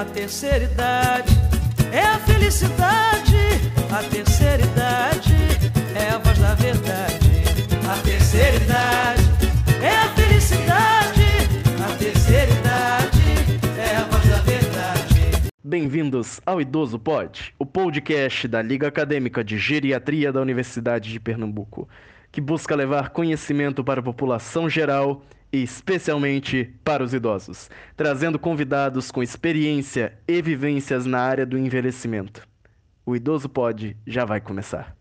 a terceira idade é a felicidade. A terceira idade é a voz da verdade. A terceira idade é a felicidade. A terceira idade é a voz da verdade. Bem-vindos ao Idoso Pod, o podcast da Liga Acadêmica de Geriatria da Universidade de Pernambuco, que busca levar conhecimento para a população geral especialmente para os idosos, trazendo convidados com experiência e vivências na área do envelhecimento. O Idoso Pod já vai começar.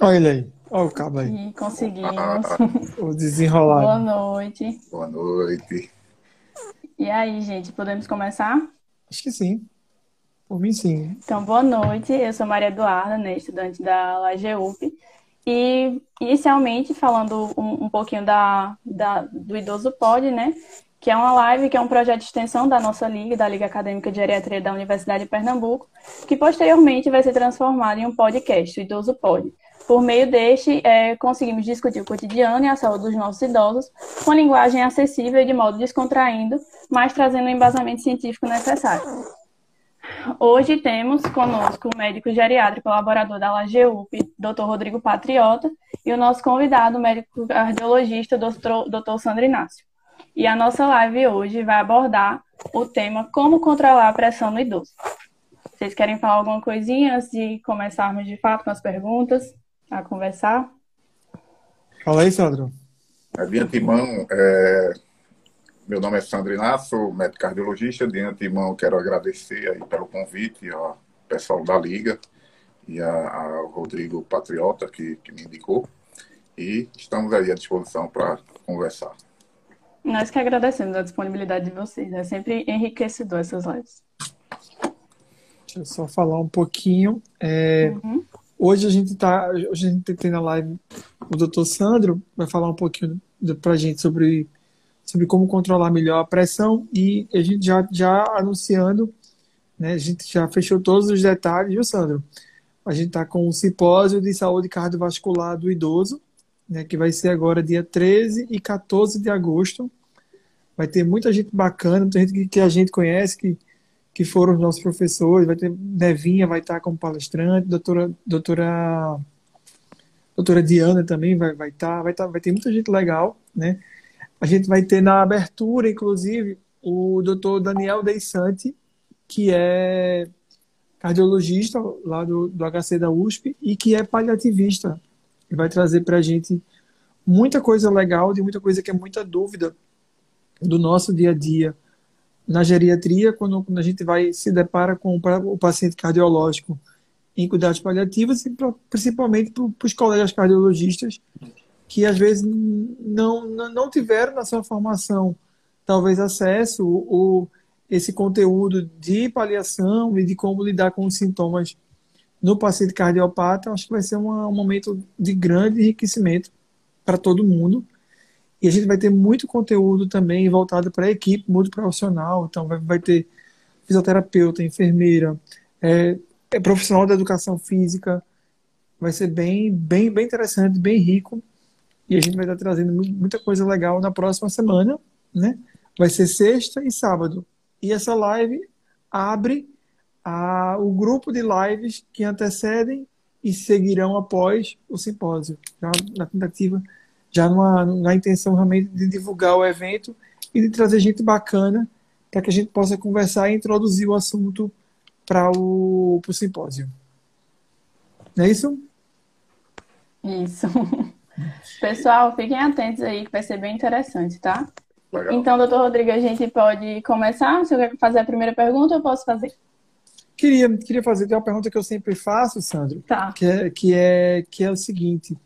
Olha ele aí, olha o cabo aí, E conseguimos. o desenrolado. Boa noite. Boa noite. E aí, gente, podemos começar? Acho que sim. Por mim, sim. Então, boa noite. Eu sou Maria Eduarda, né, estudante da LAGEUP. E, inicialmente, falando um, um pouquinho da, da, do Idoso Pod, né, que é uma live, que é um projeto de extensão da nossa liga, da Liga Acadêmica de Geriatria da Universidade de Pernambuco, que posteriormente vai ser transformado em um podcast, o Idoso Pod. Por meio deste, é, conseguimos discutir o cotidiano e a saúde dos nossos idosos com linguagem acessível e de modo descontraindo, mas trazendo o embasamento científico necessário. Hoje temos conosco o médico geriátrico colaborador da LAGEUP, Dr. Rodrigo Patriota, e o nosso convidado, o médico cardiologista, Dr. Dr. Sandro Inácio. E a nossa live hoje vai abordar o tema Como controlar a pressão no idoso. Vocês querem falar alguma coisinha antes de começarmos de fato com as perguntas, a conversar? Fala aí, Sandro. De antemão, é, meu nome é Sandro Inácio, médico cardiologista. De antemão, quero agradecer aí pelo convite ao pessoal da Liga e a- ao Rodrigo Patriota, que, que me indicou. E estamos aí à disposição para conversar. Nós que agradecemos a disponibilidade de vocês. É sempre enriquecedor essas lives. Deixa eu só falar um pouquinho. É, Uhum. hoje a gente tá, hoje a gente tem na live o Dr. Sandro vai falar um pouquinho do- pra gente sobre sobre como controlar melhor a pressão e a gente já já anunciando, né? A gente já fechou todos os detalhes, viu, Sandro? A gente está com o simpósio de saúde cardiovascular do idoso, né, que vai ser agora dia 13 e 14 de agosto. Vai ter muita gente bacana, muita gente que, que a gente conhece, que, que foram os nossos professores. Vai ter Nevinha, vai estar como palestrante, doutora, doutora, doutora Diana também vai, vai estar, vai estar, vai ter muita gente legal, né? A gente vai ter na abertura, inclusive, o doutor Daniel Deissante, que é cardiologista lá do, do HC da USP e que é paliativista. Ele vai trazer para a gente muita coisa legal, de muita coisa que é muita dúvida do nosso dia a dia na geriatria, quando, quando a gente vai se depara com o paciente cardiológico em cuidados paliativos e pra, principalmente para os colegas cardiologistas que às vezes não, não, tiveram na sua formação talvez acesso ou esse conteúdo de paliação e de como lidar com os sintomas no paciente cardiopata, acho que vai ser uma, um momento de grande enriquecimento para todo mundo. E a gente vai ter muito conteúdo também voltado para a equipe multiprofissional. Então, vai, vai ter fisioterapeuta, enfermeira, é, é profissional da educação física. Vai ser bem, bem, bem interessante, bem rico. E a gente vai estar trazendo muita coisa legal na próxima semana, né? Vai ser sexta e sábado. E essa live abre a, o grupo de lives que antecedem e seguirão após o simpósio, já na tentativa, já numa, na intenção realmente de divulgar o evento e de trazer gente bacana para que a gente possa conversar e introduzir o assunto para o simpósio. Não é isso? Isso. Pessoal, fiquem atentos aí que vai ser bem interessante, tá? Legal. Então, doutor Rodrigo, a gente pode começar? Se eu quer fazer a primeira pergunta, eu posso fazer. Queria, queria fazer uma pergunta que eu sempre faço, Sandro, Tá. que é, que é, que é o seguinte: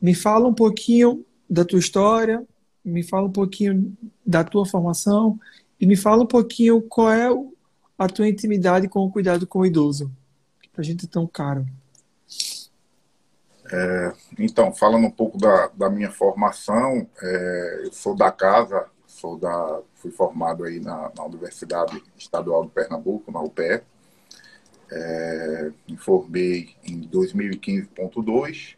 me fala um pouquinho da tua história, me fala um pouquinho da tua formação e me fala um pouquinho qual é a tua intimidade com o cuidado com o idoso, que pra gente é tão caro. É, então, falando um pouco da, da minha formação, é, eu sou da casa, sou da, fui formado aí na, na Universidade Estadual de Pernambuco, na UPE. É, me formei em 2015.2,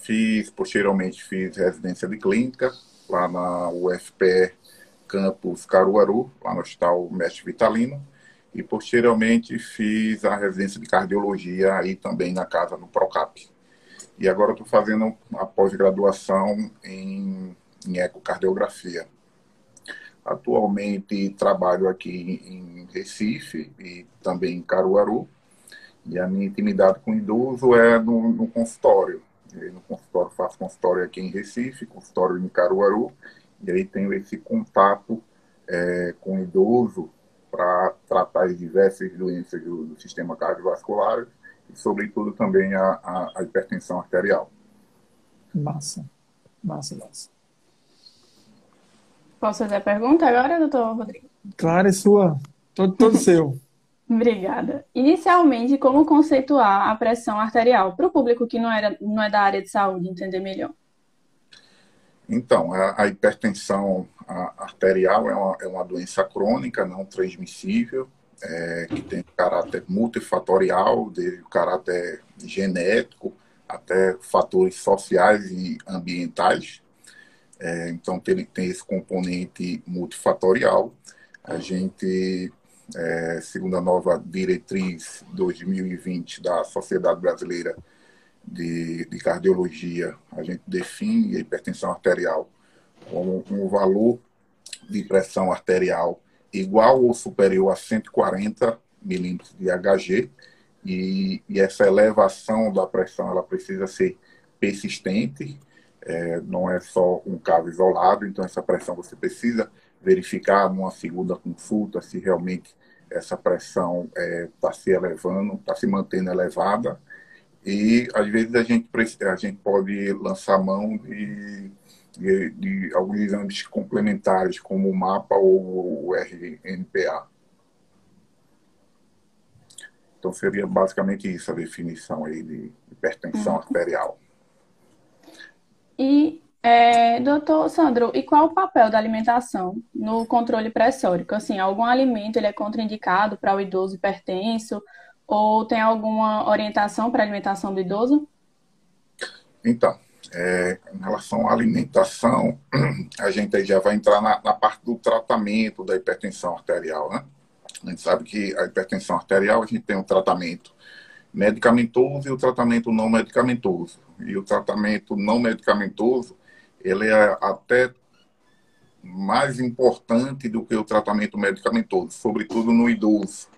fiz, posteriormente fiz residência de clínica lá na UFPE campus Caruaru, lá no Hospital Mestre Vitalino, e posteriormente fiz a residência de cardiologia aí também na casa no Procap. E agora estou fazendo a pós-graduação em, em ecocardiografia. Atualmente trabalho aqui em Recife e também em Caruaru. E a minha intimidade com o idoso é no, no consultório. E no consultório faço consultório aqui em Recife, consultório em Caruaru. E aí tenho esse contato é, com idoso para tratar as diversas doenças do, do, sistema cardiovascular e, sobretudo, também a, a, a hipertensão arterial. Massa, massa, massa. Posso fazer a pergunta agora, doutor Rodrigo? Claro, é sua. Todo, todo seu. Obrigada. Inicialmente, como conceituar a pressão arterial para o público que não, era, não é da área de saúde entender melhor? Então, a, a hipertensão arterial é uma, é uma, doença crônica, não transmissível, é, que tem caráter multifatorial, o caráter genético até fatores sociais e ambientais. É, então, tem, tem esse componente multifatorial. A gente, é, segundo a nova diretriz 2020 da Sociedade Brasileira de, de Cardiologia, a gente define a hipertensão arterial como um valor de pressão arterial igual ou superior a 140 milímetros de Hg, e, e, essa elevação da pressão ela precisa ser persistente, é, não é só um caso isolado, então essa pressão você precisa verificar numa segunda consulta se realmente essa pressão está é, tá se elevando, está se mantendo elevada, e às vezes a gente, a gente pode lançar mão de, de, de alguns exames complementares, como o MAPA ou o RNPA. Então seria basicamente isso a definição aí de hipertensão uhum. arterial. E, é, doutor Sandro, e qual o papel da alimentação no controle pressórico? Assim, algum alimento ele é contraindicado para o idoso hipertenso ou tem alguma orientação para a alimentação do idoso? Então, é, em relação à alimentação, a gente já vai entrar na, na, parte do tratamento da hipertensão arterial, né? A gente sabe que a hipertensão arterial, a gente tem um tratamento medicamentoso e o tratamento não medicamentoso. E o tratamento não medicamentoso, ele é até mais importante do que o tratamento medicamentoso, sobretudo no idoso.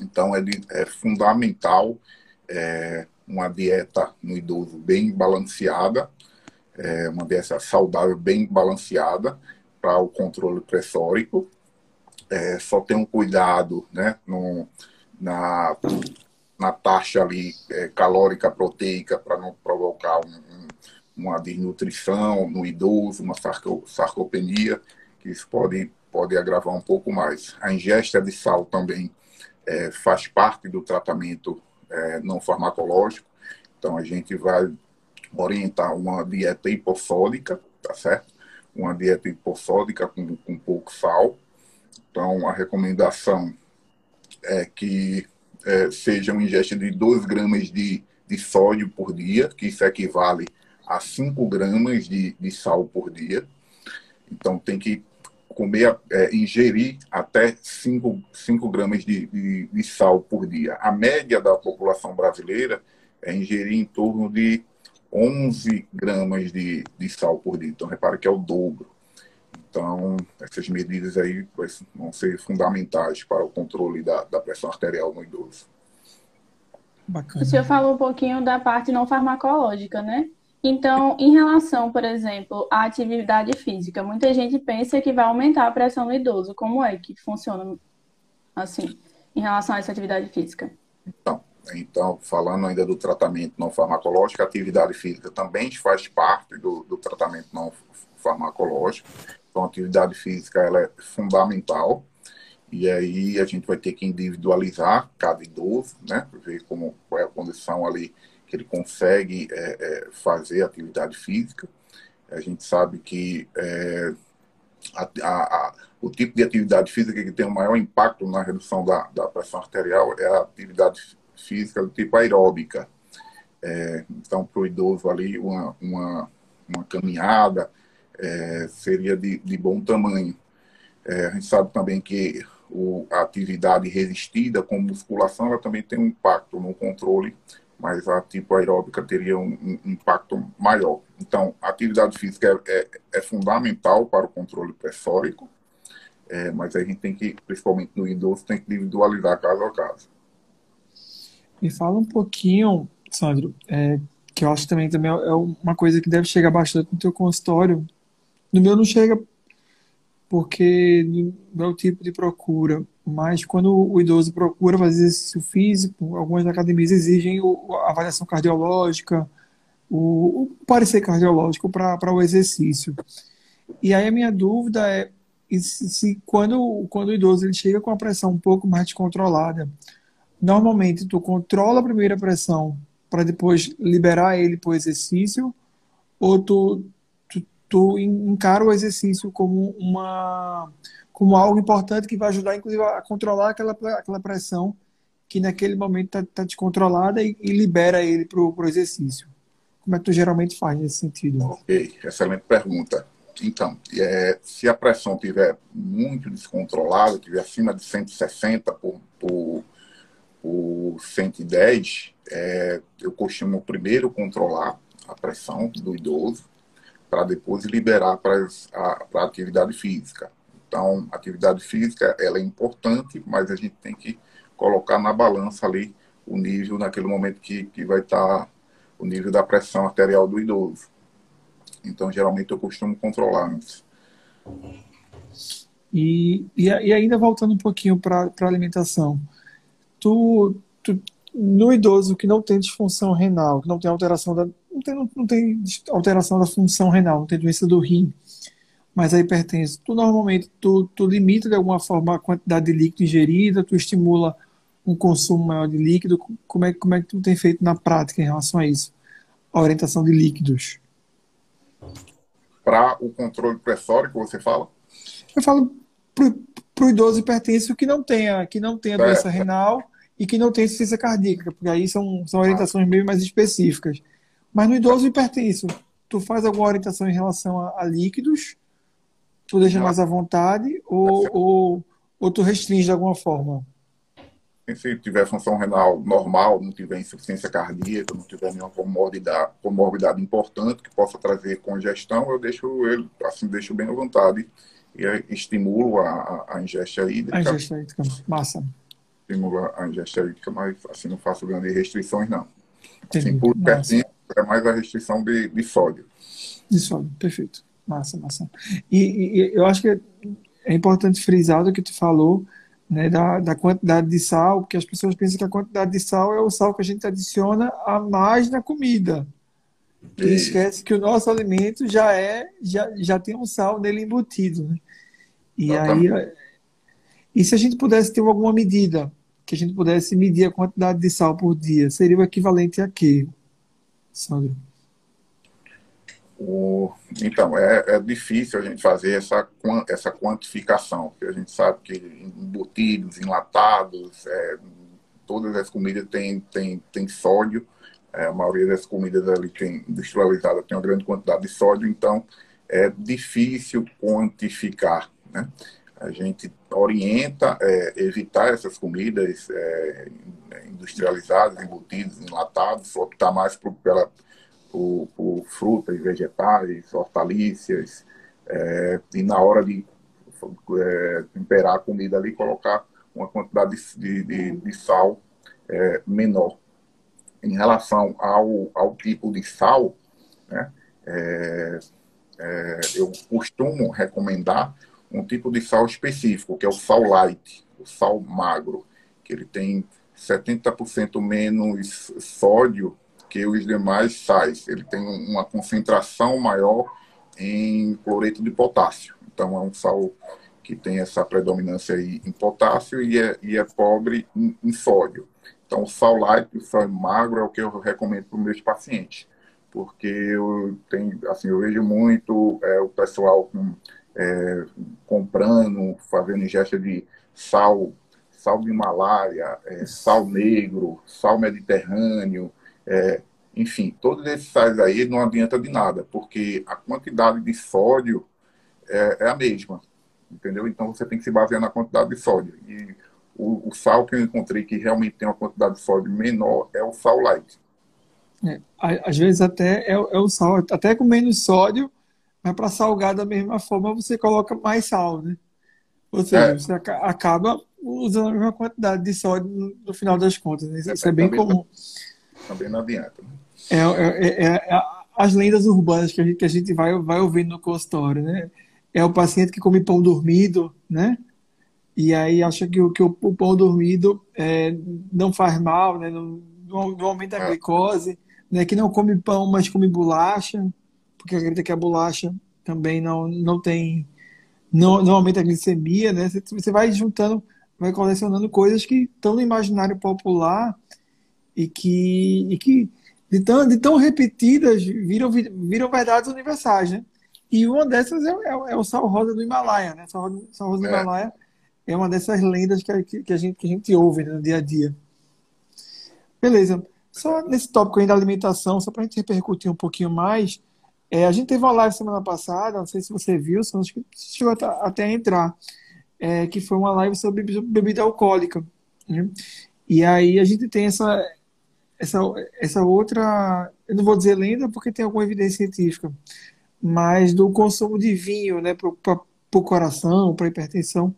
Então, de, é fundamental é, uma dieta no idoso bem balanceada, é, uma dieta saudável bem balanceada para o controle pressórico. É, só ter um cuidado né, no, na, na taxa ali é, calórica proteica para não provocar um, um, uma desnutrição no idoso, uma sarco, sarcopenia, que isso pode, pode agravar um pouco mais. A ingesta de sal também é, faz parte do tratamento é, não farmacológico. Então, a gente vai orientar uma dieta hipossódica, tá certo? Uma dieta hipossódica com, com pouco sal. Então, a recomendação é que é, seja uma ingesta de 2 gramas de, de sódio por dia, que isso equivale a 5 gramas de, de sal por dia. Então, tem que comer, é, ingerir até 5, 5 gramas de, de, de, sal por dia. A média da população brasileira é ingerir em torno de 11 gramas de, de sal por dia. Então, repare que é o dobro. Então, essas medidas aí vão ser fundamentais para o controle da, da pressão arterial no idoso. Bacana. O senhor falou um pouquinho da parte não farmacológica, né? Então, em relação, por exemplo, à atividade física, muita gente pensa que vai aumentar a pressão no idoso. Como é que funciona assim, em relação a essa atividade física? Então, então falando ainda do tratamento não farmacológico, a atividade física também faz parte do, do tratamento não farmacológico. Então, a atividade física ela é fundamental. E aí a gente vai ter que individualizar cada idoso, né? Ver como, qual é a condição ali ele consegue é, é, fazer atividade física. A gente sabe que é, a, a, a, o tipo de atividade física que tem o maior impacto na redução da, da pressão arterial é a atividade física do tipo aeróbica. É, então, para o idoso ali, uma, uma, uma caminhada é, seria de, de bom tamanho. É, a gente sabe também que o, a atividade resistida, como musculação, ela também tem um impacto no controle, mas a tipo aeróbica teria um, um impacto maior. Então, a atividade física é, é, é fundamental para o controle pressórico, é, mas a gente tem que, principalmente no idoso, tem que individualizar caso a caso. Me fala um pouquinho, Sandro, é, que eu acho também, também é uma coisa que deve chegar bastante no teu consultório. No meu não chega porque não é o tipo de procura, mas quando o idoso procura fazer exercício físico, algumas academias exigem a avaliação cardiológica, o, o parecer cardiológico para o exercício. E aí a minha dúvida é se, se, quando, quando o idoso ele chega com a pressão um pouco mais descontrolada, normalmente tu controla a primeira pressão para depois liberar ele para o exercício, ou tu tu encara o exercício como uma como algo importante que vai ajudar, inclusive, a controlar aquela, aquela pressão que naquele momento está tá descontrolada e, e, libera ele para o exercício. Como é que tu geralmente faz nesse sentido? Ok, excelente pergunta. Então, é, se a pressão estiver muito descontrolada, estiver acima de 160 por, por, por 110, é, eu costumo primeiro controlar a pressão do idoso, para depois liberar para a atividade física. Então, atividade física ela é importante, mas a gente tem que colocar na balança ali o nível naquele momento que, que vai estar tá o nível da pressão arterial do idoso. Então, geralmente eu costumo controlar antes. E, e, e ainda voltando um pouquinho para a alimentação, tu, tu, no idoso que não tem disfunção renal, que não tem alteração da, não tem, não tem alteração da função renal, não tem doença do rim, mas a hipertensão, tu normalmente tu, tu limita de alguma forma a quantidade de líquido ingerida, tu estimula um consumo maior de líquido, como é, como é que tu tem feito na prática em relação a isso? A orientação de líquidos. Para o controle pressórico, você fala? Eu falo para o idoso hipertenso que não tenha, que não tenha doença é. renal e que não tenha insuficiência cardíaca, porque aí são, são orientações meio mais específicas. Mas no idoso hipertenso, tu faz alguma orientação em relação a, a líquidos? Tu deixa mais à vontade ou, ou, ou tu restringe de alguma forma? Se tiver função renal normal, não tiver insuficiência cardíaca, não tiver nenhuma comorbidade, comorbidade importante que possa trazer congestão, eu deixo ele, assim, deixo bem à vontade e estimulo a, a ingesta hídrica. A ingesta hídrica, massa. Estimulo a ingesta hídrica, mas assim não faço grandes restrições, não. Assim, por pertinho, é mais a restrição de, de sódio. De sódio, perfeito. Massa, massa. E, e, eu acho que é importante frisar do que tu falou, né, da, da quantidade de sal, porque as pessoas pensam que a quantidade de sal é o sal que a gente adiciona a mais na comida. E, esquece que o nosso alimento já é, já, já tem um sal nele embutido. Né? E aí, e se a gente pudesse ter alguma medida que a gente pudesse medir a quantidade de sal por dia, seria o equivalente a quê? Sandro? O, então, é, é, difícil a gente fazer essa, essa quantificação, porque a gente sabe que embutidos, enlatados, é, todas as comidas têm, têm, têm sódio, é, a maioria das comidas ali tem, industrializadas tem uma grande quantidade de sódio, então é difícil quantificar. Né? A gente orienta é, evitar essas comidas é, industrializados, embutidos, enlatados, optar mais por, pela, por, por frutas, vegetais, hortaliças, é, e na hora de é, temperar a comida ali, colocar uma quantidade de, de, de sal é, menor. Em relação ao, ao tipo de sal, né, é, eu costumo recomendar um tipo de sal específico, que é o sal light, o sal magro, que ele tem 70% menos sódio que os demais sais. Ele tem uma concentração maior em cloreto de potássio. Então, é um sal que tem essa predominância em potássio e é, e é pobre em, em sódio. Então, o sal light, o sal magro é o que eu recomendo para os meus pacientes, porque eu tenho, assim, eu vejo muito é, o pessoal com, é, comprando, fazendo ingesta de sal sal do Himalaia, é, sal negro, sal mediterrâneo, é, enfim, todos esses sais aí não adianta de nada, porque a quantidade de sódio é, é a mesma. entendeu? Então você tem que se basear na quantidade de sódio. E o, o sal que eu encontrei que realmente tem uma quantidade de sódio menor é o sal light. É, às vezes até é, é, o sal, até com menos sódio, mas para salgar da mesma forma você coloca mais sal, né? Ou seja, é. você acaba usando a mesma quantidade de sódio no, final das contas. Né? Isso, é, é bem também, comum. Também não adianta. Né? É, é, é, as lendas urbanas que a gente, que a gente vai, vai ouvindo no consultório, né? É o paciente que come pão dormido, né? E aí acha que, que o, o pão dormido é, não faz mal, né? Não, não aumenta a glicose né, que não come pão, mas come bolacha, porque acredita que a bolacha também não, não tem, não, não aumenta a glicemia, né? Você vai juntando, vai colecionando coisas que estão no imaginário popular e que, e que de, tão, de tão repetidas viram, viram verdades universais, né? E uma dessas é, é, é o sal rosa do Himalaia, né? Sal, sal rosa do é. Himalaia é uma dessas lendas que, que, que, a, gente, que a gente ouve né, no dia a dia. Beleza. Só nesse tópico ainda da alimentação, só para a gente repercutir um pouquinho mais, é, a gente teve uma live semana passada, não sei se você viu, se acho que chegou até a entrar, é, que foi uma live sobre bebida alcoólica. Né? E aí a gente tem essa, essa, essa outra, eu não vou dizer lenda porque tem alguma evidência científica, mas do consumo de vinho né, para o coração, para hipertensão,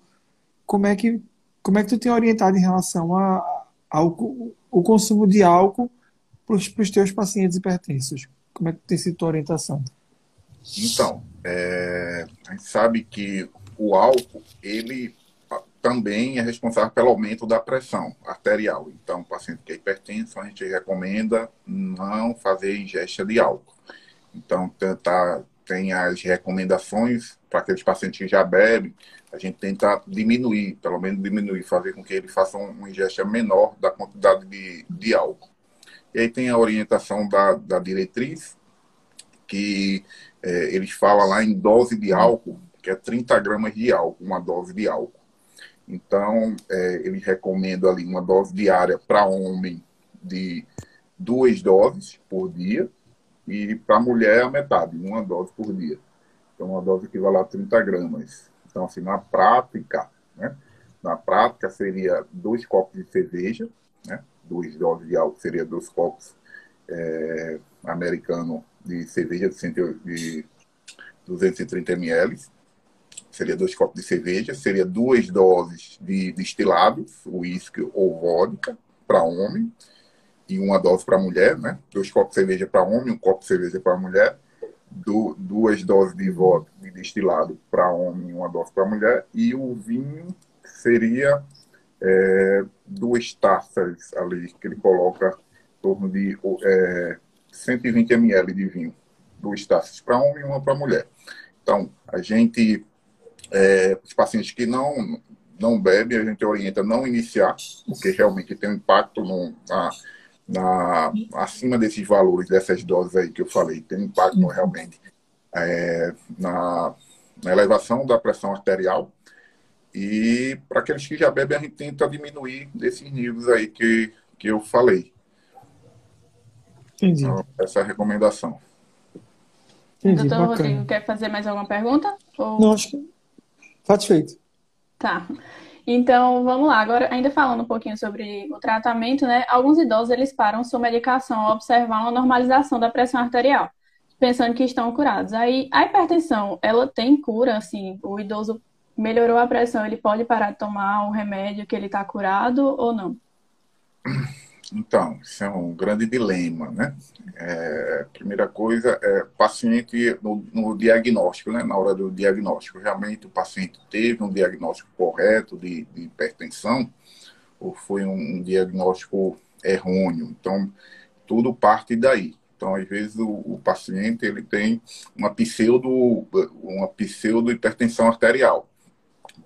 como é que como é que tu tem orientado em relação ao consumo de álcool para os teus pacientes hipertensos? Como é que tem sido a orientação? Então, é, a gente sabe que o álcool, ele também é responsável pelo aumento da pressão arterial. Então, paciente que é hipertenso, a gente recomenda não fazer ingesta de álcool. Então, tentar, tem as recomendações para aqueles pacientes que já bebem, a gente tenta diminuir, pelo menos diminuir, fazer com que ele faça uma ingesta menor da quantidade de, de álcool. E aí tem a orientação da, da diretriz, que é, eles falam lá em dose de álcool, que é 30 gramas de álcool, uma dose de álcool. Então, é, eles recomendam ali uma dose diária para homem de duas doses por dia e para mulher a metade, uma dose por dia. Então, uma dose equivale a 30 gramas. Então, assim, na prática, né? Na prática seria dois copos de cerveja, né? Duas doses de álcool seria dois copos é, americano de cerveja de, de 230 ml. Seria dois copos de cerveja, seria duas doses de destilados, uísque ou vodka, para homem, e uma dose para mulher, né? Dois copos de cerveja para homem, um copo de cerveja para mulher duas doses de vodka de destilado para homem uma dose para mulher, e o vinho seria é, duas taças ali, que ele coloca em torno de é, 120 ml de vinho, duas taças para homem e uma para mulher. Então, a gente, é, os pacientes que não, não bebem, a gente orienta não iniciar, porque realmente tem um impacto no, na na, acima desses valores, dessas doses aí que eu falei, tem impacto realmente é, na, na elevação da pressão arterial. E para aqueles que já bebem, a gente tenta diminuir desses níveis aí que, que eu falei. Entendi. Então, essa é a recomendação. Entendi, Doutor bacana. Rodrigo, quer fazer mais alguma pergunta? Ou... Não, acho que satisfeito. Tá. Então, vamos lá. Agora, ainda falando um pouquinho sobre o tratamento, né? Alguns idosos, eles param sua medicação ao observar uma normalização da pressão arterial, pensando que estão curados. Aí, a hipertensão, ela tem cura, assim, o idoso melhorou a pressão, ele pode parar de tomar o remédio que ele está curado ou não? Então, isso é um grande dilema, né? É, primeira coisa é paciente no, no, diagnóstico, né? Na hora do diagnóstico, realmente o paciente teve um diagnóstico correto de, de hipertensão ou foi um, diagnóstico errôneo? Então, tudo parte daí. Então, às vezes o, o paciente ele tem uma pseudo uma pseudo hipertensão arterial.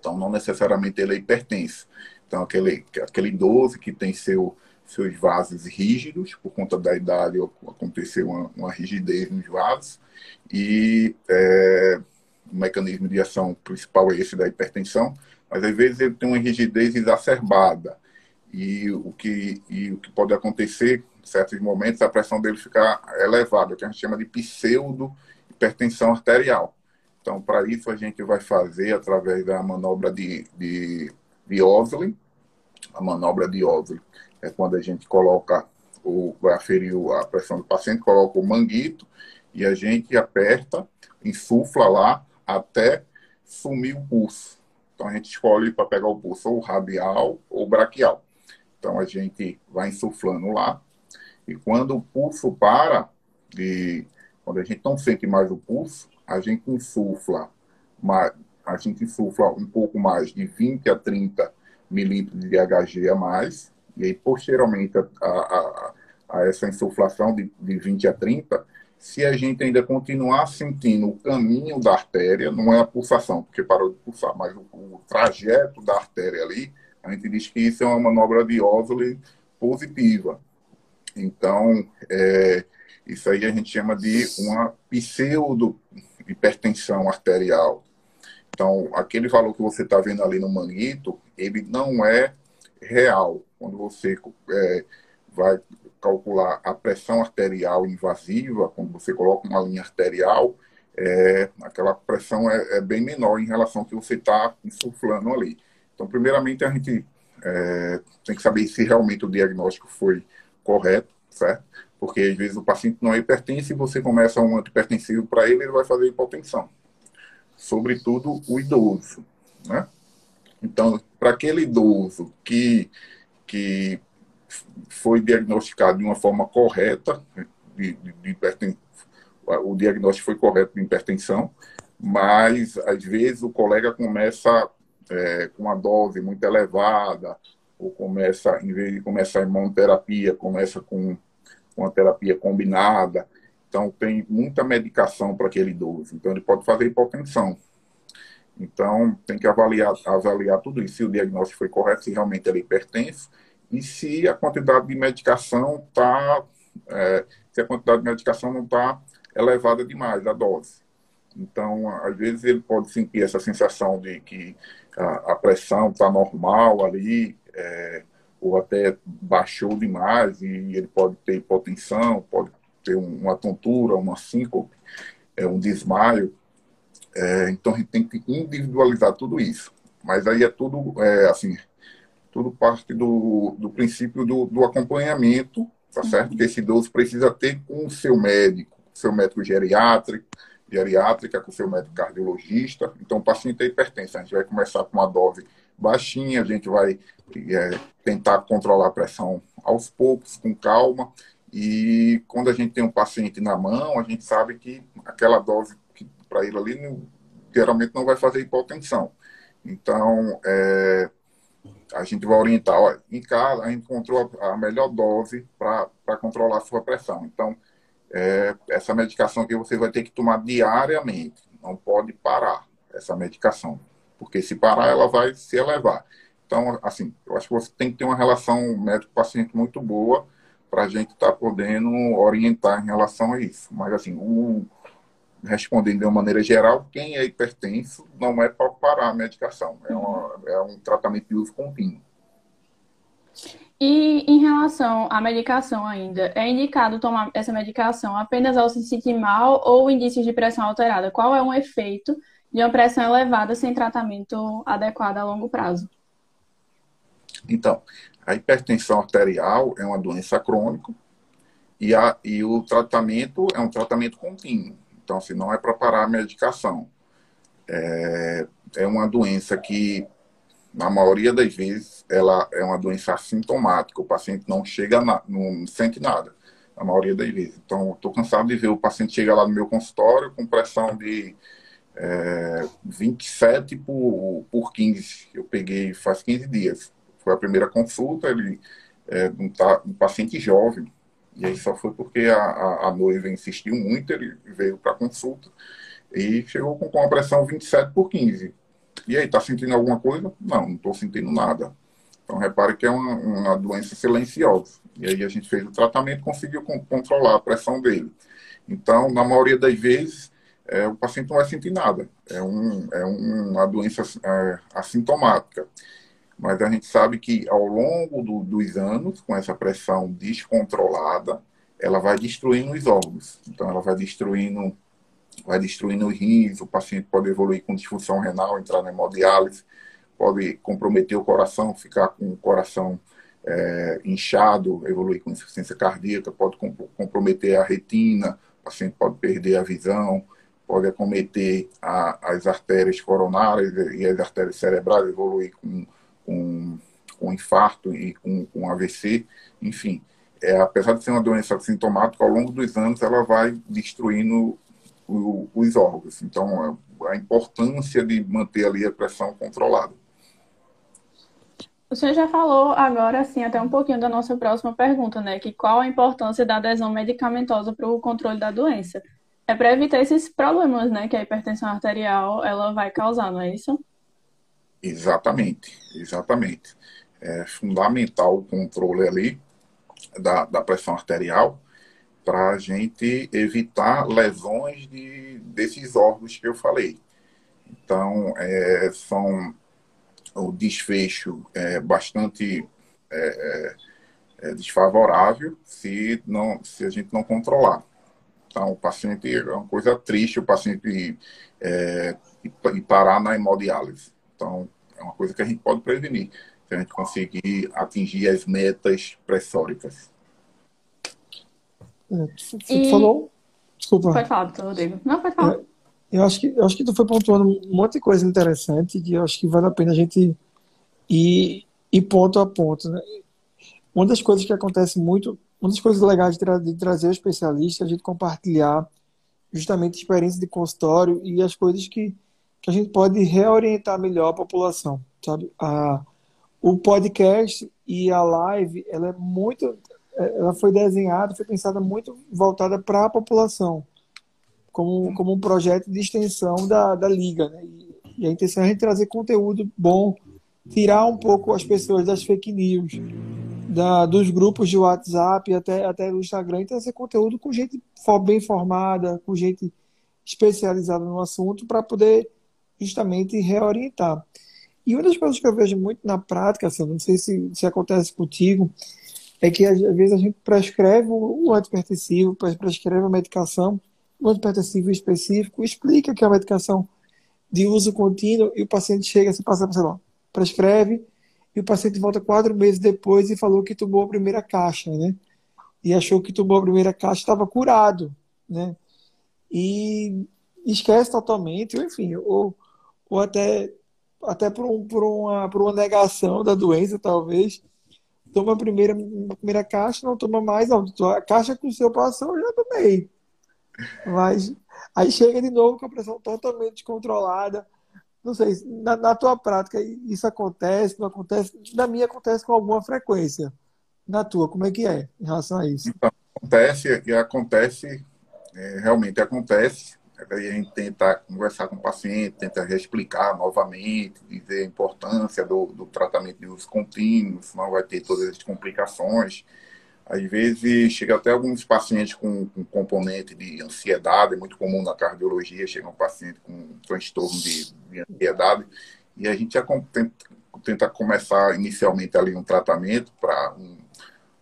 Então, não necessariamente ele hipertenso. Então, aquele aquele idoso que tem seu seus vasos rígidos, por conta da idade aconteceu uma, uma rigidez nos vasos, e é, o mecanismo de ação principal é esse da hipertensão, mas às vezes ele tem uma rigidez exacerbada, e o que, e o que pode acontecer em certos momentos, a pressão dele ficar elevada, que a gente chama de pseudo hipertensão arterial. Então, para isso, a gente vai fazer através da manobra de, de, de Osley. A manobra de Osley é quando a gente coloca, o, vai aferir a pressão do paciente, coloca o manguito e a gente aperta, insufla lá até sumir o pulso. Então, a gente escolhe para pegar o pulso ou radial ou braquial. Então, a gente vai insuflando lá. E quando o pulso para, de, quando a gente não sente mais o pulso, a gente insufla, a gente insufla um pouco mais de 20 a 30 milímetros de HG a mais, e aí, posteriormente a, a, a essa insuflação de, de 20 a 30, se a gente ainda continuar sentindo o caminho da artéria, não é a pulsação, porque parou de pulsar, mas o, o trajeto da artéria ali, a gente diz que isso é uma manobra de Osler positiva. Então, é, isso aí a gente chama de uma pseudo hipertensão arterial. Então, aquele valor que você está vendo ali no manguito, ele não é real. Quando você é, vai calcular a pressão arterial invasiva, quando você coloca uma linha arterial, é, aquela pressão é, é, bem menor em relação ao que você está insuflando ali. Então, primeiramente, a gente é, tem que saber se realmente o diagnóstico foi correto, certo? Porque às vezes o paciente não é hipertenso e você começa um antipertensivo para ele, ele vai fazer hipotensão. Sobretudo o idoso, né? Então, para aquele idoso que, que foi diagnosticado de uma forma correta, de, de, de o diagnóstico foi correto de hipertensão, mas às vezes o colega começa é, com uma dose muito elevada, ou começa, em vez de começar em imunoterapia, começa com uma terapia combinada. Então, tem muita medicação para aquele idoso. Então, ele pode fazer hipotensão. Então, tem que avaliar, avaliar tudo isso, se o diagnóstico foi correto, se realmente ele é hipertenso, e se a quantidade de medicação está, é, se a quantidade de medicação não está elevada demais, a dose. Então, às vezes ele pode sentir essa sensação de que a, a pressão está normal ali, é, ou até baixou demais e ele pode ter hipotensão, pode ter uma tontura, uma síncope, é, um desmaio. É, então a gente tem que individualizar tudo isso. Mas aí é tudo, é, assim, tudo parte do, do princípio do, do acompanhamento, tá certo? Que esse idoso precisa ter com o seu médico, seu médico geriátrico, geriátrica, com seu médico cardiologista. Então, o paciente é hipertenso, a gente vai começar com uma dose baixinha, a gente vai é, tentar controlar a pressão aos poucos, com calma. E quando a gente tem um paciente na mão, a gente sabe que aquela dose para ele ali não, geralmente não vai fazer hipotensão. Então, é, a gente vai orientar, ó, em casa a gente encontrou a, a melhor dose para controlar a sua pressão. Então, é, essa medicação que você vai ter que tomar diariamente, não pode parar essa medicação porque se parar, ela vai se elevar. Então, assim, eu acho que você tem que ter uma relação médico-paciente muito boa para a gente estar tá podendo orientar em relação a isso. Mas, assim, o, respondendo de uma maneira geral, quem é hipertenso não é para parar a medicação, é, uma, é um tratamento de uso contínuo. E em relação à medicação ainda, é indicado tomar essa medicação apenas ao se sentir mal ou indícios de pressão alterada? Qual é um efeito de uma pressão elevada sem tratamento adequado a longo prazo? Então, a hipertensão arterial é uma doença crônica e, a, e o tratamento é um tratamento contínuo. Então, assim, não é para parar a medicação. É, é uma doença que, na maioria das vezes, ela é uma doença assintomática. O paciente não chega, na, não sente nada, na maioria das vezes. Então, estou cansado de ver o paciente chegar lá no meu consultório com pressão de é, 27 por, por 15. Eu peguei faz 15 dias. Foi a primeira consulta, ele é um, tá, um paciente jovem. E aí só foi porque a, a, a noiva insistiu muito, ele veio para consulta e chegou com, com a pressão 27 por 15. E aí, tá sentindo alguma coisa? Não, não estou sentindo nada. Então, repare que é uma, uma, doença silenciosa. E aí, a gente fez o tratamento conseguiu controlar a pressão dele. Então, na maioria das vezes, é, o paciente não vai sentir nada. É, um, é uma doença é, assintomática. Mas a gente sabe que ao longo do, dos anos, com essa pressão descontrolada, ela vai destruindo os órgãos. Então, ela vai destruindo vai destruindo os rins, o paciente pode evoluir com disfunção renal, entrar na hemodiálise, pode comprometer o coração, ficar com o coração é, inchado, evoluir com insuficiência cardíaca, pode comprometer a retina, o paciente pode perder a visão, pode acometer a, as artérias coronárias e as artérias cerebrais, evoluir com, com, com infarto e com, com AVC, enfim. É, apesar de ser uma doença sintomática, ao longo dos anos ela vai destruindo o, os órgãos. Então, a, a importância de manter ali a pressão controlada. O senhor já falou agora, assim, até um pouquinho da nossa próxima pergunta, né? Que qual a importância da adesão medicamentosa para o controle da doença? É para evitar esses problemas, né? Que a hipertensão arterial ela vai causar, não é isso? Exatamente, exatamente. É fundamental o controle ali da, da pressão arterial para a gente evitar lesões de, desses órgãos que eu falei. Então, é, são o desfecho é bastante é, é, é, desfavorável se, não, se a gente não controlar. Então, o paciente é uma coisa triste o paciente é, ir parar na hemodiálise. Então, é uma coisa que a gente pode prevenir, se a gente conseguir atingir as metas pressóricas. É, tu, e... falou? Desculpa. Pode falar, doutor Rodrigo. Não, pode falar. É, eu acho que eu acho que tu foi pontuando um monte de coisa interessante que eu acho que vale a pena a gente ir, ir ponto a ponto. Né? Uma das coisas que acontece muito, uma das coisas legais de, tra de trazer o especialista, é a gente compartilhar justamente experiência de consultório e as coisas que, que a gente pode reorientar melhor a população, sabe? A, o podcast e a live, ela é muito, ela foi desenhada, foi pensada muito voltada para a população como, como um projeto de extensão da, da liga. Né? E, a intenção é a gente trazer conteúdo bom, tirar um pouco as pessoas das fake news, da, dos grupos de WhatsApp até, até do Instagram, e trazer conteúdo com gente bem formada, com gente especializada no assunto, para poder justamente reorientar. E uma das coisas que eu vejo muito na prática, assim, não sei se, se acontece contigo, é que às vezes a gente prescreve o antipertensivo, prescreve a medicação, um antipertensivo específico, explica que é uma medicação de uso contínuo e o paciente chega, se passa, sei lá, prescreve e o paciente volta quatro meses depois e falou que tomou a primeira caixa, né? E achou que tomou a primeira caixa estava curado, né? E esquece totalmente, ou enfim, ou, ou até, até por, um, por, uma, por uma negação da doença, talvez, toma a primeira, a primeira caixa, não toma mais, a caixa que o seu passou, eu já tomei. Mas aí chega de novo com a pressão totalmente descontrolada. Não sei, na, na tua prática isso acontece, não acontece? Na minha acontece com alguma frequência. Na tua, como é que é em relação a isso? Então, acontece e acontece, é, realmente acontece. A gente tenta conversar com o paciente, tenta reexplicar novamente, dizer a importância do, do tratamento de uso contínuo, senão vai ter todas as complicações. Às vezes chega até alguns pacientes com, com componente de ansiedade, é muito comum na cardiologia, chega um paciente com transtorno de, de ansiedade, e a gente já tenta, tenta, começar inicialmente ali um tratamento para um,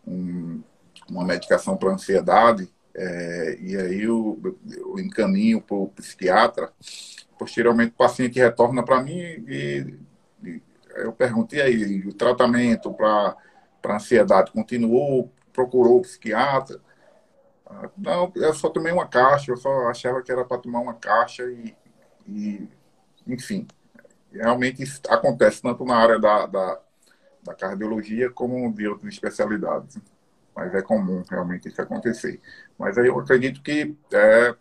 um, uma medicação para ansiedade, é, e aí eu, eu encaminho para o psiquiatra. Posteriormente, o paciente retorna para mim e, e eu perguntei aí, o tratamento para ansiedade continuou, procurou o psiquiatra. Ah, não, eu só tomei uma caixa, eu só achava que era para tomar uma caixa e, e, enfim, realmente isso acontece tanto na área da, da, da cardiologia como de outras especialidades. Mas é comum realmente isso acontecer. Mas aí eu acredito que é,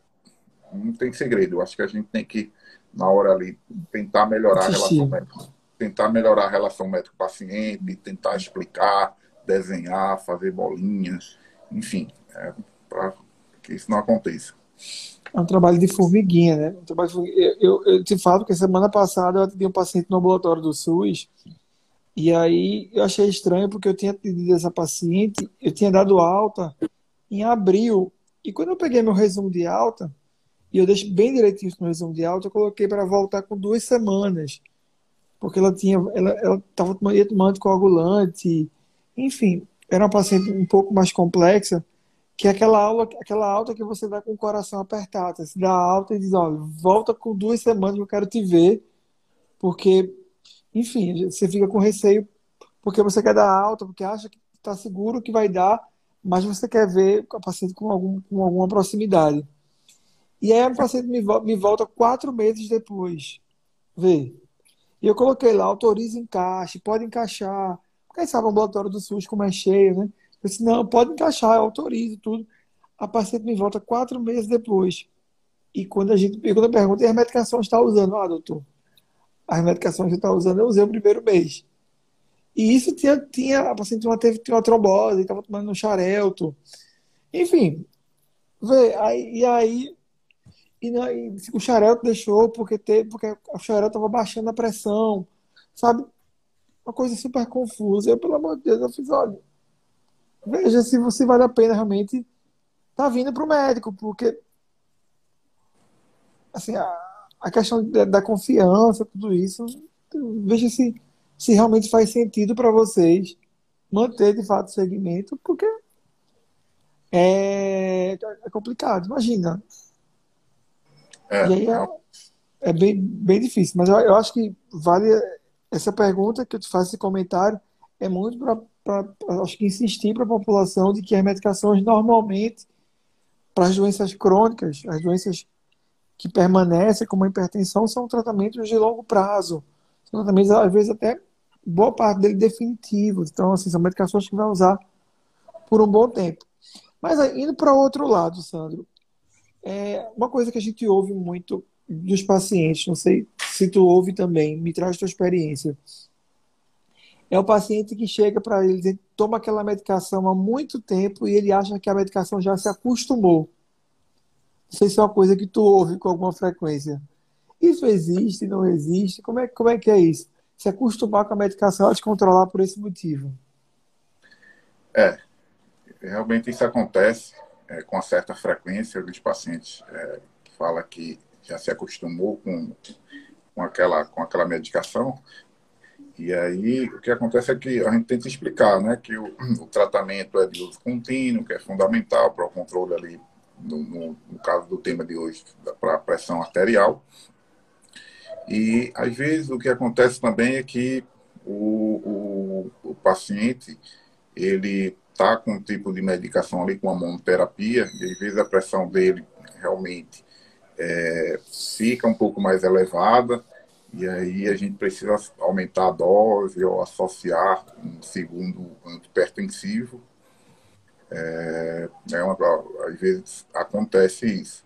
não tem segredo. Eu acho que a gente tem que, na hora ali, tentar melhorar a relação médico, tentar melhorar a relação médico-paciente, tentar explicar, desenhar, fazer bolinhas, enfim, é, para que isso não aconteça. É um trabalho de formiguinha, né? Um trabalho eu, eu, eu, te falo que semana passada eu atendi um paciente no ambulatório do SUS e aí eu achei estranho porque eu tinha atendido essa paciente, eu tinha dado alta em abril e quando eu peguei meu resumo de alta e eu deixei bem direitinho no resumo de alta, eu coloquei para voltar com duas semanas porque ela tinha, ela estava tomando, tomando coagulante, enfim, era uma paciente um pouco mais complexa que é aquela aula, aquela alta que você dá com o coração apertado. Você dá alta e diz, olha, volta com duas semanas que eu quero te ver, porque, enfim, você fica com receio porque você quer dar alta, porque acha que está seguro que vai dar, mas você quer ver o paciente com, algum, com alguma proximidade. E aí o paciente me, me volta quatro meses depois. Vê. E eu coloquei lá, autoriza encaixe, pode encaixar. Quem sabe o ambulatório do SUS como é cheio, né? Eu disse, não, pode encaixar, eu autorizo tudo. A paciente me volta quatro meses depois. E quando a gente quando eu pergunto, e as medicações está usando? Ah, doutor, as medicações que está usando, eu usei o primeiro mês. E isso tinha, tinha a paciente uma, teve tinha uma trombose, estava tomando um xarelto. Enfim, vê, aí, e aí e, não, e o xarelto deixou porque, teve, porque o xarelto estava baixando a pressão, sabe? Uma coisa super confusa. Eu, pelo amor de Deus, eu fiz, olha, veja se você vale a pena realmente tá vindo para o médico, porque assim, a, a questão da, da, confiança, tudo isso, veja se, se realmente faz sentido para vocês manter de fato o segmento, porque é, é complicado. Imagina. É, e aí é, é bem, bem difícil, mas eu, eu acho que vale essa pergunta que eu te faço, esse comentário, é muito para acho que insistir para a população de que as medicações normalmente para as doenças crônicas, as doenças que permanecem como a hipertensão são tratamentos de longo prazo, são tratamentos às vezes até boa parte dele definitivos, então assim são medicações que vai usar por um bom tempo. Mas indo para outro lado, Sandro, é uma coisa que a gente ouve muito dos pacientes, não sei se tu ouve também, me traz tua experiência é o paciente que chega para ele toma aquela medicação há muito tempo e ele acha que a medicação já se acostumou. Não sei se é uma coisa que tu ouve com alguma frequência. Isso existe, não existe? Como é, como é que é isso? Se acostumar com a medicação, ela te controlar por esse motivo. É, realmente isso acontece é, com certa frequência dos pacientes é, que fala que já se acostumou com, com, aquela, com aquela medicação, e aí, o que acontece é que a gente tenta explicar, né, que o, o tratamento é de uso contínuo, que é fundamental para o controle ali, no, no, no caso do tema de hoje, para a pressão arterial. E, às vezes, o que acontece também é que o, o, o paciente, ele está com um tipo de medicação ali, com a monoterapia, e às vezes a pressão dele realmente é, fica um pouco mais elevada, e aí a gente precisa aumentar a dose ou associar um segundo antipertensivo. É, é uma, às vezes acontece isso.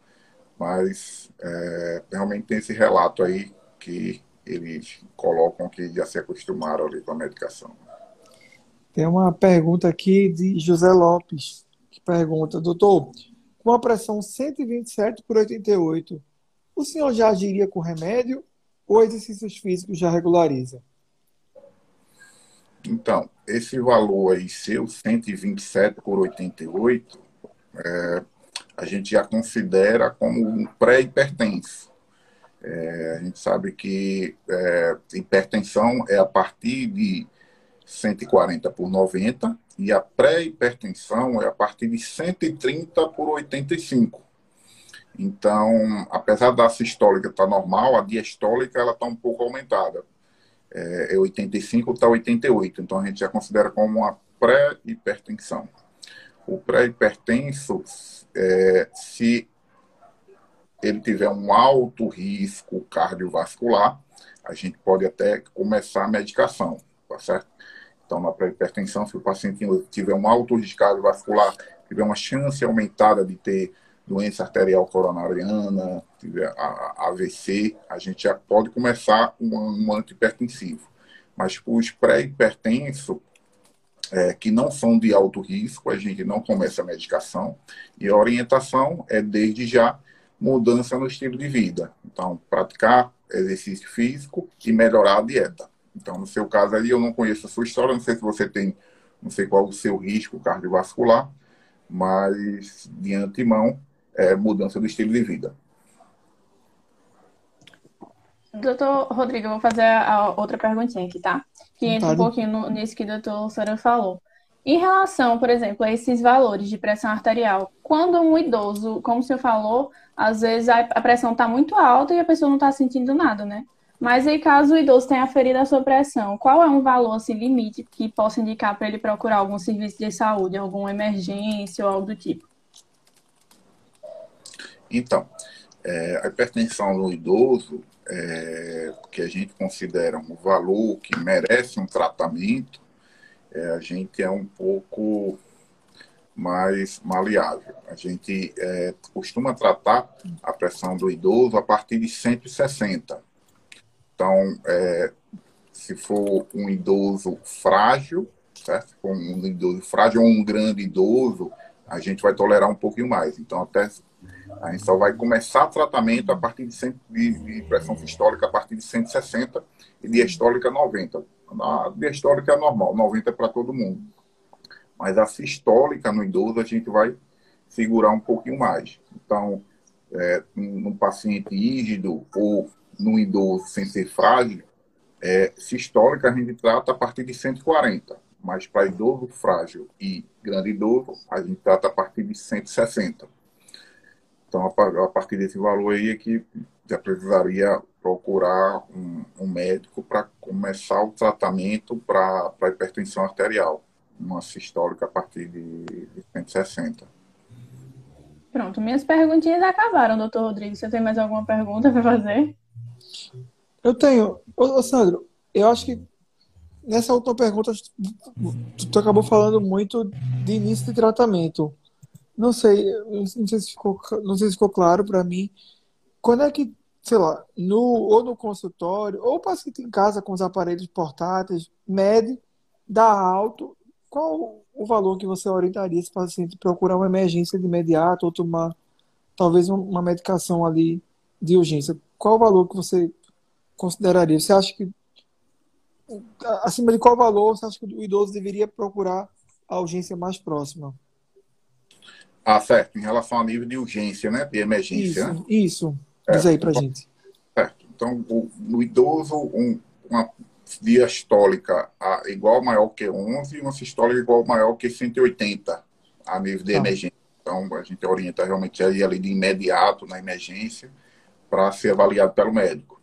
Mas é, realmente tem esse relato aí que eles colocam que já se acostumaram ali com a medicação. Tem uma pergunta aqui de José Lopes, que pergunta, doutor, com a pressão 127 por 88, o senhor já agiria com remédio ou exercícios físicos já regulariza? Então, esse valor aí, seu 127 por 88, é, a gente já considera como um pré-hipertenso. É, a gente sabe que é, hipertensão é a partir de 140 por 90 e a pré-hipertensão é a partir de 130 por 85. Então, apesar da sistólica estar normal, a diastólica ela está um pouco aumentada. É 85 está 88. Então, a gente já considera como uma pré-hipertensão. O pré-hipertenso, é, se ele tiver um alto risco cardiovascular, a gente pode até começar a medicação, tá certo? Então, na pré-hipertensão, se o paciente tiver um alto risco cardiovascular, tiver uma chance aumentada de ter doença arterial coronariana, AVC, a gente já pode começar um, um antihipertensivo. Mas os pré-hipertensos, é, que não são de alto risco, a gente não começa a medicação. E a orientação é, desde já, mudança no estilo de vida. Então, praticar exercício físico e melhorar a dieta. Então, no seu caso aí, eu não conheço a sua história, não sei se você tem, não sei qual o seu risco cardiovascular, mas de antemão é, mudança do estilo de vida. Doutor Rodrigo, eu vou fazer a outra perguntinha aqui, tá? Que entra um pouquinho no, nisso que o doutor Sora falou. Em relação, por exemplo, a esses valores de pressão arterial, quando um idoso, como o senhor falou, às vezes a pressão está muito alta e a pessoa não está sentindo nada, né? Mas aí, caso o idoso tenha ferido a sua pressão, qual é um valor assim, limite que possa indicar para ele procurar algum serviço de saúde, alguma emergência ou algo do tipo? Então, é, a hipertensão no idoso, é, que a gente considera um valor que merece um tratamento, é, a gente é um pouco mais maleável. A gente é, costuma tratar a pressão do idoso a partir de 160. Então, é, se for um idoso frágil, certo? Se for um idoso frágil ou um grande idoso, a gente vai tolerar um pouquinho mais. Então, até a gente só vai começar tratamento a partir de, 100, de, de pressão sistólica a partir de 160 e diastólica 90. A diastólica é normal, 90 é para todo mundo. Mas a sistólica no idoso a gente vai segurar um pouquinho mais. Então, é, paciente rígido ou num idoso sem ser frágil, é, sistólica a gente trata a partir de 140. Mas para idoso frágil e grande idoso, a gente trata a partir de 160. Então, a partir desse valor aí é que já precisaria procurar um, um médico para começar o tratamento para hipertensão arterial, uma sistólica a partir de, de 160. Pronto, minhas perguntinhas acabaram, doutor Rodrigo. Você tem mais alguma pergunta para fazer? Eu tenho. Ô, Sandro, eu acho que nessa última pergunta tu, tu acabou falando muito de início de tratamento. Não sei, não sei se ficou, não sei se ficou claro para mim. Quando é que, sei lá, no, ou no consultório, ou o paciente em casa com os aparelhos portáteis, mede, dá alto, qual o valor que você orientaria esse paciente procurar uma emergência de imediato ou tomar talvez uma medicação ali de urgência? Qual o valor que você consideraria? Você acha que acima de qual valor você acha que o idoso deveria procurar a urgência mais próxima? Ah, certo. Em relação ao nível de urgência, né? De emergência. Isso, né? isso. Diz aí pra gente. Certo. Então, o, no idoso, um, uma diastólica a, igual maior que 11 e uma sistólica igual maior que 180 a nível de ah. emergência. Então, a gente orienta realmente aí ali de imediato na emergência para ser avaliado pelo médico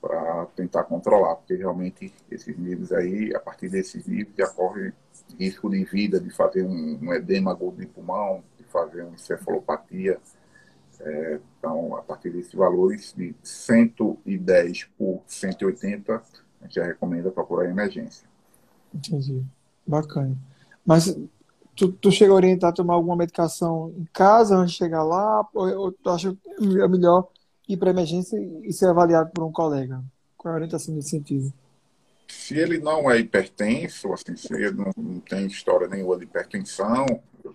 para tentar controlar, porque realmente esses níveis aí, a partir desses níveis, já corre risco de vida, de fazer um, um edema agudo de pulmão, de fazer uma encefalopatia. É, então, a partir desses valores de 110 por 180, a gente já recomenda procurar emergência. Entendi. Bacana. Mas tu, tu chega a orientar a tomar alguma medicação em casa antes de chegar lá? Ou, ou tu acha é melhor ir para emergência e ser avaliado por um colega? Qual é a orientação nesse sentido? Se ele não é hipertenso, assim, se ele não, não tem história nenhuma de hipertensão,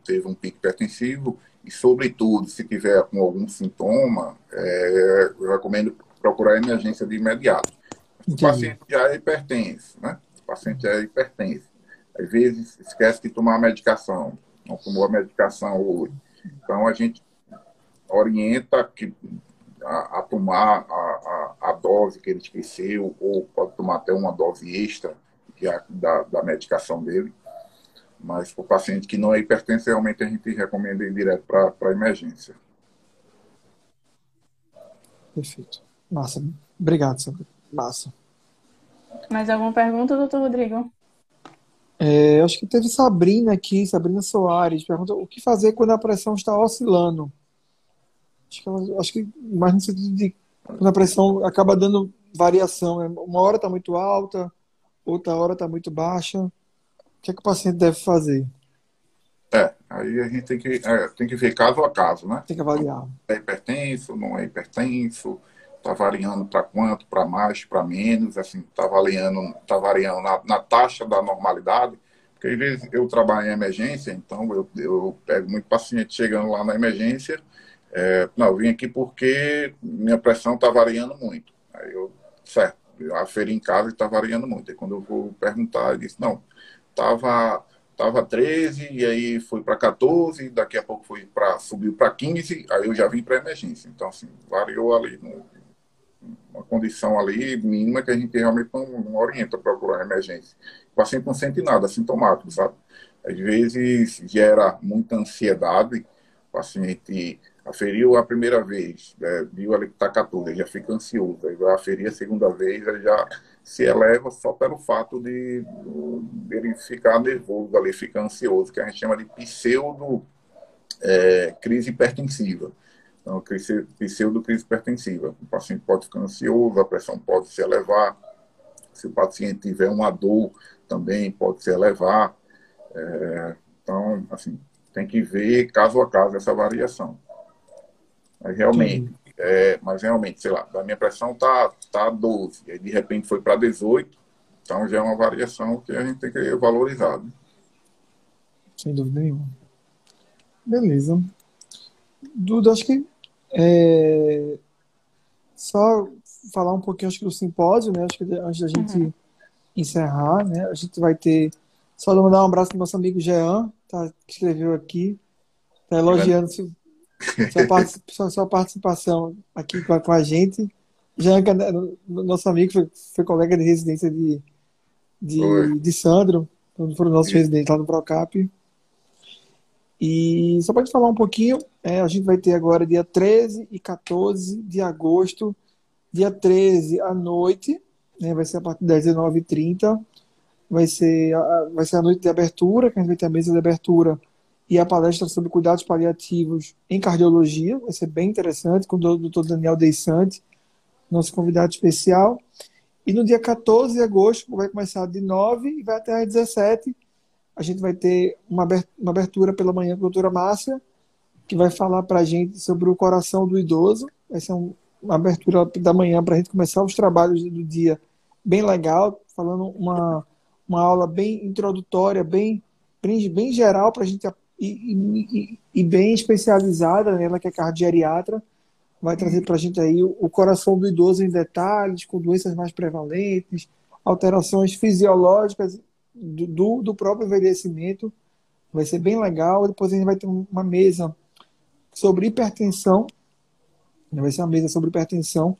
teve um pico hipertensivo, e sobretudo, se tiver com algum sintoma, é, eu recomendo procurar emergência de imediato. O paciente já é hipertenso, né? O paciente é hipertenso. Às vezes esquece de tomar a medicação, não tomou a medicação hoje. Então a gente orienta que a, a tomar a, a, a, dose que ele esqueceu, ou pode tomar até uma dose extra é da, da medicação dele. Mas para o paciente que não é hipertenso, realmente a gente recomenda ir direto para a emergência. Perfeito. Massa. Obrigado, Sandra. Massa. Mais alguma pergunta, doutor Rodrigo? É, acho que teve Sabrina aqui, Sabrina Soares, pergunta o que fazer quando a pressão está oscilando? Acho que, acho que mais no sentido de quando a pressão acaba dando variação. Né? Uma hora está muito alta, outra hora está muito baixa. O que é que o paciente deve fazer? É, aí a gente tem que, é, tem que ver caso a caso, né? Tem que avaliar. É hipertenso, não é hipertenso, está variando para quanto, para mais, para menos, assim, está variando, tá variando na, na, taxa da normalidade, porque às vezes eu trabalho em emergência, então eu, eu pego muito paciente chegando lá na emergência, é, não, eu vim aqui porque minha pressão está variando muito. Aí eu, certo, eu aferi em casa e está variando muito. Aí quando eu vou perguntar, ele disse, não, estava tava 13 e aí foi para 14, daqui a pouco foi para subiu para 15, aí eu já vim para emergência. Então assim, variou ali no, uma condição ali mínima que a gente realmente não, não orienta para procurar emergência. O paciente não sente nada, assintomático, sabe? Às vezes gera muita ansiedade, o paciente aferiu a primeira vez, né, viu ali que está 14, já fica ansioso, aí vai aferir a segunda vez, já se eleva só pelo fato de, ele ficar nervoso ali, ficar ansioso, que a gente chama de pseudo é, crise hipertensiva. Então, pseudo crise hipertensiva. O paciente pode ficar ansioso, a pressão pode se elevar. Se o paciente tiver uma dor, também pode se elevar. É, então, assim, tem que ver caso a caso essa variação. Mas realmente, é, mas realmente, sei lá, a minha pressão tá, tá 12, e aí de repente foi para 18, então já é uma variação que a gente tem que valorizar. Né? Sem dúvida nenhuma. Beleza. Duda, acho que é, só falar um pouquinho acho que do simpósio, né? Acho que antes da gente uhum. encerrar, né? A gente vai ter. Só mandar um abraço para nosso amigo Jean, tá, que escreveu aqui, tá elogiando sua, sua, sua, participação aqui com a, com a gente. Jean, é nosso amigo, foi, foi, colega de residência de, de, de Sandro, quando foram nossos residentes lá no Procap. E só para te falar um pouquinho, é, a gente vai ter agora dia 13 e 14 de agosto, dia 13 à noite, né, vai ser a partir das 19h30, vai ser, a, vai ser a noite de abertura, que a gente vai ter a mesa de abertura e a palestra sobre cuidados paliativos em cardiologia, vai ser bem interessante, com o Dr. Daniel Deissante, nosso convidado especial. E no dia 14 de agosto, vai começar de 9 e vai até às 17 a gente vai ter uma abertura pela manhã com a doutora Márcia, que vai falar para a gente sobre o coração do idoso. Vai ser uma abertura da manhã para a gente começar os trabalhos do dia bem legal, falando uma, uma aula bem introdutória, bem, bem geral para a gente e, e, e, bem especializada nela, que é cardiariatra. Vai trazer para a gente aí o, o coração do idoso em detalhes, com doenças mais prevalentes, alterações fisiológicas do, do próprio envelhecimento. Vai ser bem legal. Depois a gente vai ter uma mesa sobre hipertensão. Vai ser uma mesa sobre hipertensão.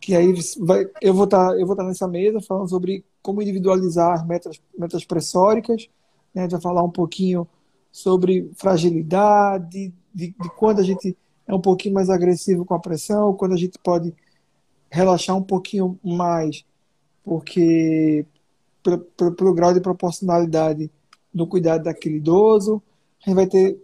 Que aí vai, eu vou estar tá, eu vou estar tá nessa mesa falando sobre como individualizar metas, metas pressóricas. Né? A gente vai falar um pouquinho sobre fragilidade, de, de quando a gente é um pouquinho mais agressivo com a pressão, quando a gente pode relaxar um pouquinho mais, porque pelo, grau de proporcionalidade do cuidado daquele idoso. A gente vai ter,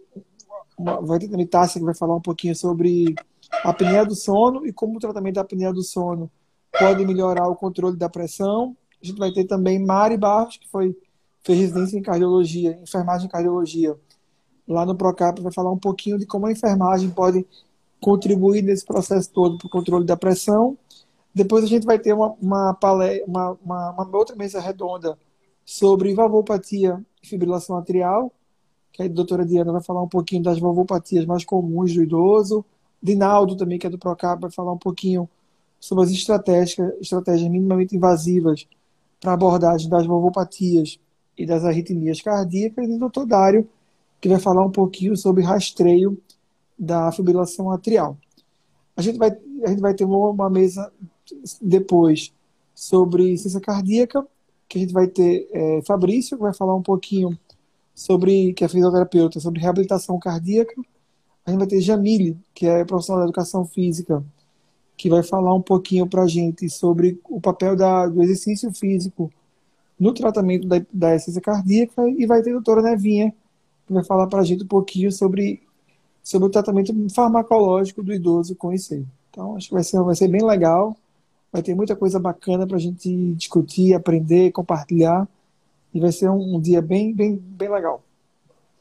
uma, vai ter também Tássia que vai falar um pouquinho sobre a apneia do sono e como o tratamento da apneia do sono pode melhorar o controle da pressão. A gente vai ter também Mari Barros, que foi, fez residência em cardiologia, enfermagem em cardiologia, lá no Procap, vai falar um pouquinho de como a enfermagem pode contribuir nesse processo todo para o controle da pressão. Depois a gente vai ter uma, uma, uma, uma, uma outra mesa redonda sobre valvopatia e fibrilação atrial, que a doutora Diana vai falar um pouquinho das valvopatias mais comuns do idoso. Dinaldo também, que é do Procap, vai falar um pouquinho sobre as estratégias, estratégias minimamente invasivas para abordagem das valvopatias e das arritmias cardíacas. E o doutor Dário, que vai falar um pouquinho sobre rastreio da fibrilação atrial. A gente vai, a gente vai ter uma, mesa depois sobre ciência cardíaca, que a gente vai ter é, Fabrício, que vai falar um pouquinho sobre, que é fisioterapeuta, sobre reabilitação cardíaca. A gente vai ter Jamile, que é profissional da educação física, que vai falar um pouquinho para a gente sobre o papel da, do exercício físico no tratamento da, da essência cardíaca. E vai ter a doutora Nevinha, que vai falar para a gente um pouquinho sobre, sobre o tratamento farmacológico do idoso com IC. Então, acho que vai ser, vai ser bem legal. Vai ter muita coisa bacana para a gente discutir, aprender, compartilhar. E vai ser um, um, dia bem, bem, bem legal.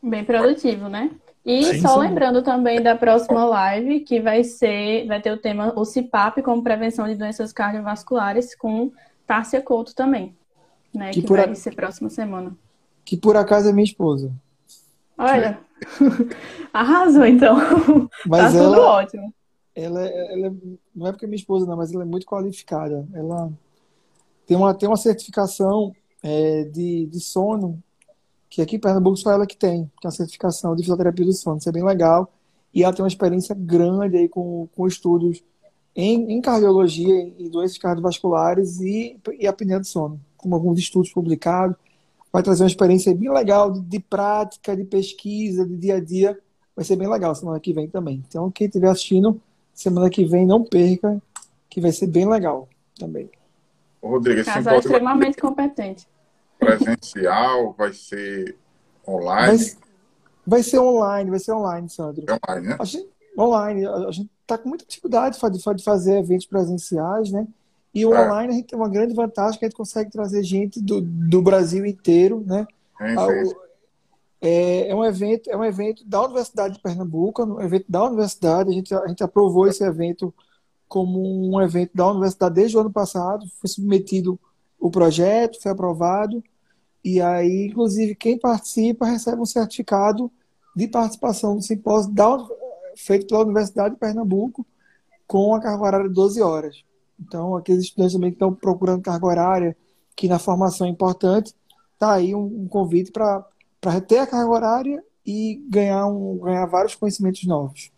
Bem produtivo, né? E sim, só sim. lembrando também da próxima live, que vai ser, vai ter o tema o CIPAP como prevenção de doenças cardiovasculares com Tárcia Couto também, né? Que, que vai a... ser próxima semana. Que por acaso é minha esposa. Olha, arrasou então. Mas tá ela, tudo ótimo ela, é, ela é, não é porque é minha esposa, não, mas ela é muito qualificada. Ela tem uma, tem uma certificação é, de, de sono, que aqui em Pernambuco só ela que tem, que é uma certificação de fisioterapia do sono. Isso é bem legal. E ela tem uma experiência grande aí com, com estudos em, em cardiologia e doenças cardiovasculares e, e apneia do sono, com alguns estudos publicados. Vai trazer uma experiência bem legal de, de prática, de pesquisa, de dia a dia. Vai ser bem legal semana que vem também. Então, quem estiver assistindo, semana que vem, não perca, que vai ser bem legal também. Rodrigo, esse Casal extremamente competente. Presencial, vai ser online? Vai, vai, ser online, vai ser online, Sandro. É online, né? A gente, online. A gente está com muita dificuldade de fazer eventos presenciais, né? E o é. online a gente tem uma grande vantagem que a gente consegue trazer gente do, do Brasil inteiro, né? É, é, é, um evento, é um evento da Universidade de Pernambuco, um evento da universidade. A gente, a gente aprovou esse evento como um evento da universidade desde o ano passado. Foi submetido o projeto, foi aprovado. E aí, inclusive, quem participa recebe um certificado de participação no simpósio da, feito pela Universidade de Pernambuco com a carga horária de 12 horas. Então, aqueles estudantes também que estão procurando carga horária, que na formação é importante, está aí um, um convite para ter a carga horária e ganhar, um, ganhar vários conhecimentos novos.